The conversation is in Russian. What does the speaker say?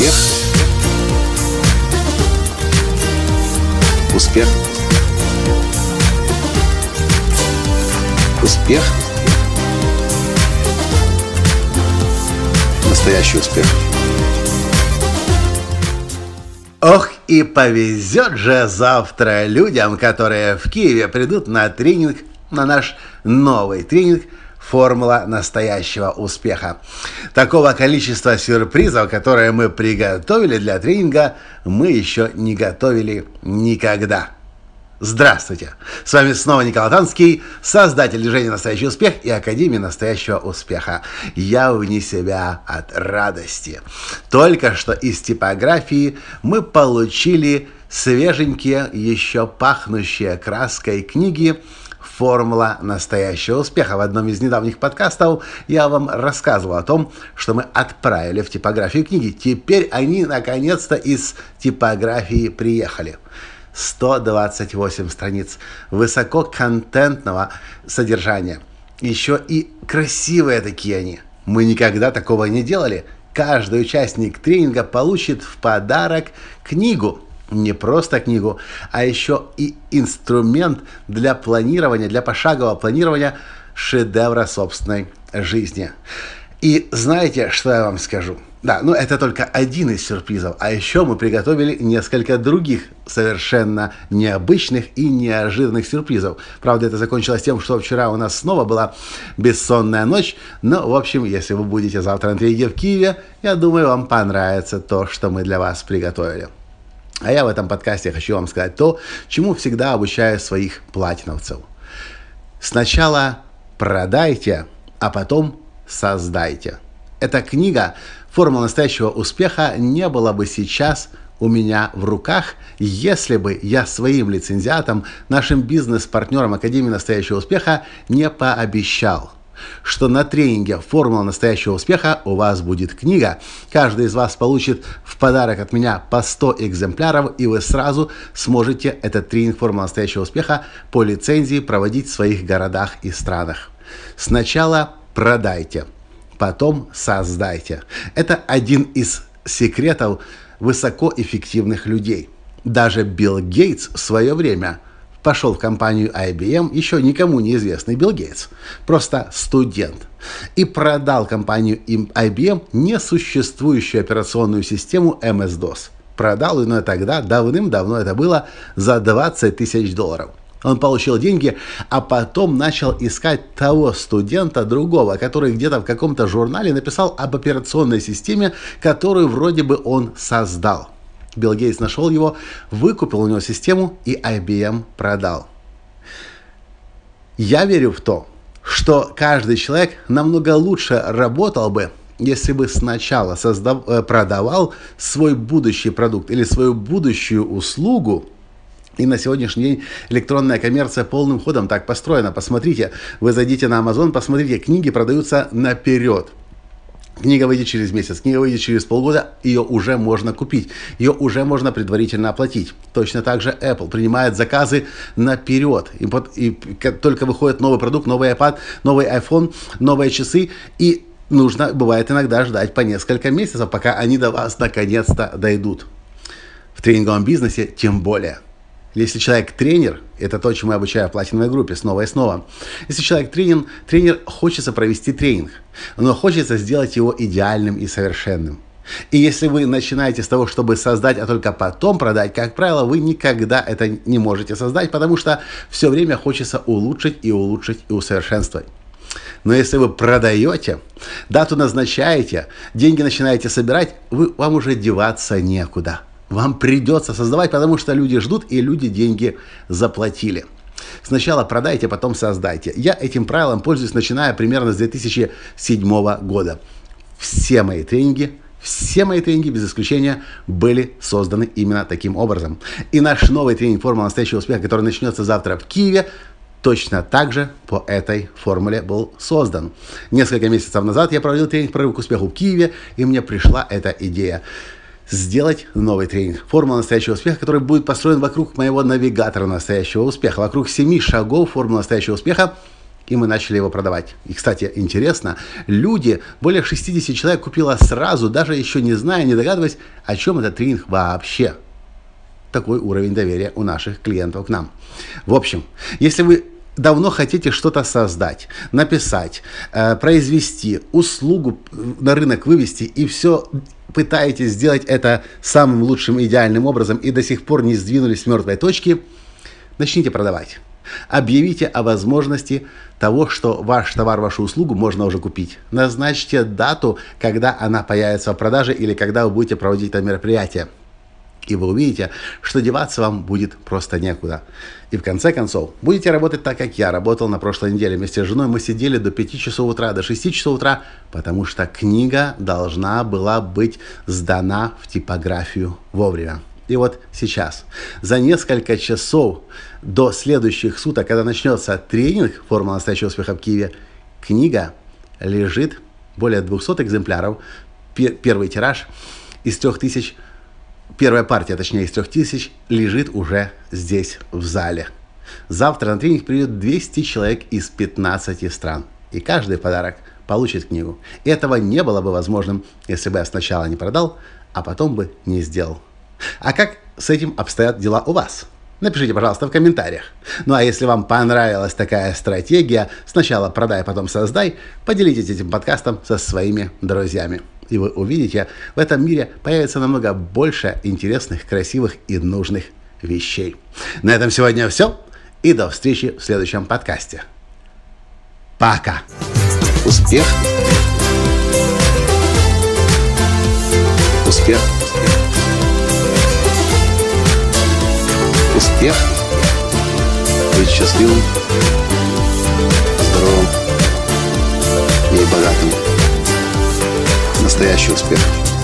Успех. Успех. Успех. Настоящий успех. Ох, и повезет же завтра людям, которые в Киеве придут на тренинг, на наш новый тренинг – формула настоящего успеха. Такого количества сюрпризов, которые мы приготовили для тренинга, мы еще не готовили никогда. Здравствуйте! С вами снова Николай Танский, создатель движения «Настоящий успех» и Академии «Настоящего успеха». Я вне себя от радости. Только что из типографии мы получили свеженькие, еще пахнущие краской книги формула настоящего успеха. В одном из недавних подкастов я вам рассказывал о том, что мы отправили в типографию книги. Теперь они наконец-то из типографии приехали. 128 страниц высококонтентного содержания. Еще и красивые такие они. Мы никогда такого не делали. Каждый участник тренинга получит в подарок книгу не просто книгу, а еще и инструмент для планирования, для пошагового планирования шедевра собственной жизни. И знаете, что я вам скажу? Да, ну это только один из сюрпризов. А еще мы приготовили несколько других совершенно необычных и неожиданных сюрпризов. Правда, это закончилось тем, что вчера у нас снова была бессонная ночь. Но, в общем, если вы будете завтра на в Киеве, я думаю, вам понравится то, что мы для вас приготовили. А я в этом подкасте хочу вам сказать то, чему всегда обучаю своих платиновцев. Сначала продайте, а потом создайте. Эта книга «Формула настоящего успеха» не была бы сейчас у меня в руках, если бы я своим лицензиатам, нашим бизнес-партнерам Академии настоящего успеха не пообещал – что на тренинге «Формула настоящего успеха» у вас будет книга. Каждый из вас получит в подарок от меня по 100 экземпляров, и вы сразу сможете этот тренинг «Формула настоящего успеха» по лицензии проводить в своих городах и странах. Сначала продайте, потом создайте. Это один из секретов высокоэффективных людей. Даже Билл Гейтс в свое время – пошел в компанию IBM еще никому неизвестный Билл Гейтс, просто студент, и продал компанию IBM несуществующую операционную систему MS-DOS. Продал ее но тогда, давным-давно это было, за 20 тысяч долларов. Он получил деньги, а потом начал искать того студента другого, который где-то в каком-то журнале написал об операционной системе, которую вроде бы он создал. Билл Гейтс нашел его, выкупил у него систему и IBM продал. Я верю в то, что каждый человек намного лучше работал бы, если бы сначала создав, э, продавал свой будущий продукт или свою будущую услугу, и на сегодняшний день электронная коммерция полным ходом так построена. Посмотрите, вы зайдите на Amazon, посмотрите, книги продаются наперед. Книга выйдет через месяц, книга выйдет через полгода, ее уже можно купить, ее уже можно предварительно оплатить. Точно так же Apple принимает заказы наперед. И, под, и только выходит новый продукт, новый iPad, новый iPhone, новые часы, и нужно, бывает иногда ждать по несколько месяцев, пока они до вас наконец-то дойдут. В тренинговом бизнесе тем более – если человек тренер, это то, чему я обучаю в платиновой группе снова и снова. Если человек тренер, тренер хочется провести тренинг, но хочется сделать его идеальным и совершенным. И если вы начинаете с того, чтобы создать, а только потом продать, как правило, вы никогда это не можете создать, потому что все время хочется улучшить и улучшить и усовершенствовать. Но если вы продаете, дату назначаете, деньги начинаете собирать, вы, вам уже деваться некуда – вам придется создавать, потому что люди ждут, и люди деньги заплатили. Сначала продайте, потом создайте. Я этим правилом пользуюсь, начиная примерно с 2007 года. Все мои тренинги все мои тренинги, без исключения, были созданы именно таким образом. И наш новый тренинг «Формула настоящего успеха», который начнется завтра в Киеве, точно так же по этой формуле был создан. Несколько месяцев назад я проводил тренинг «Прорыв к успеху» в Киеве, и мне пришла эта идея сделать новый тренинг. Формула настоящего успеха, который будет построен вокруг моего навигатора настоящего успеха, вокруг семи шагов формулы настоящего успеха. и мы начали его продавать. И, кстати, интересно, люди, более 60 человек купило сразу, даже еще не зная, не догадываясь, о чем этот тренинг вообще. Такой уровень доверия у наших клиентов к нам. В общем, если вы давно хотите что-то создать, написать, э, произвести, услугу на рынок вывести и все пытаетесь сделать это самым лучшим идеальным образом и до сих пор не сдвинулись с мертвой точки, начните продавать. Объявите о возможности того, что ваш товар, вашу услугу можно уже купить. Назначьте дату, когда она появится в продаже или когда вы будете проводить это мероприятие. И вы увидите, что деваться вам будет просто некуда. И в конце концов, будете работать так, как я работал на прошлой неделе. Вместе с женой мы сидели до 5 часов утра, до 6 часов утра, потому что книга должна была быть сдана в типографию вовремя. И вот сейчас, за несколько часов до следующих суток, когда начнется тренинг «Формула настоящего успеха в Киеве», книга лежит более 200 экземпляров, первый тираж из 3000, первая партия, точнее, из 3000 лежит уже здесь, в зале. Завтра на тренинг придет 200 человек из 15 стран. И каждый подарок получит книгу. Этого не было бы возможным, если бы я сначала не продал, а потом бы не сделал. А как с этим обстоят дела у вас? Напишите, пожалуйста, в комментариях. Ну а если вам понравилась такая стратегия, сначала продай, потом создай, поделитесь этим подкастом со своими друзьями. И вы увидите, в этом мире появится намного больше интересных, красивых и нужных вещей. На этом сегодня все. И до встречи в следующем подкасте. Пока. Успех. Успех успех, быть счастливым, здоровым и богатым. Настоящий успех.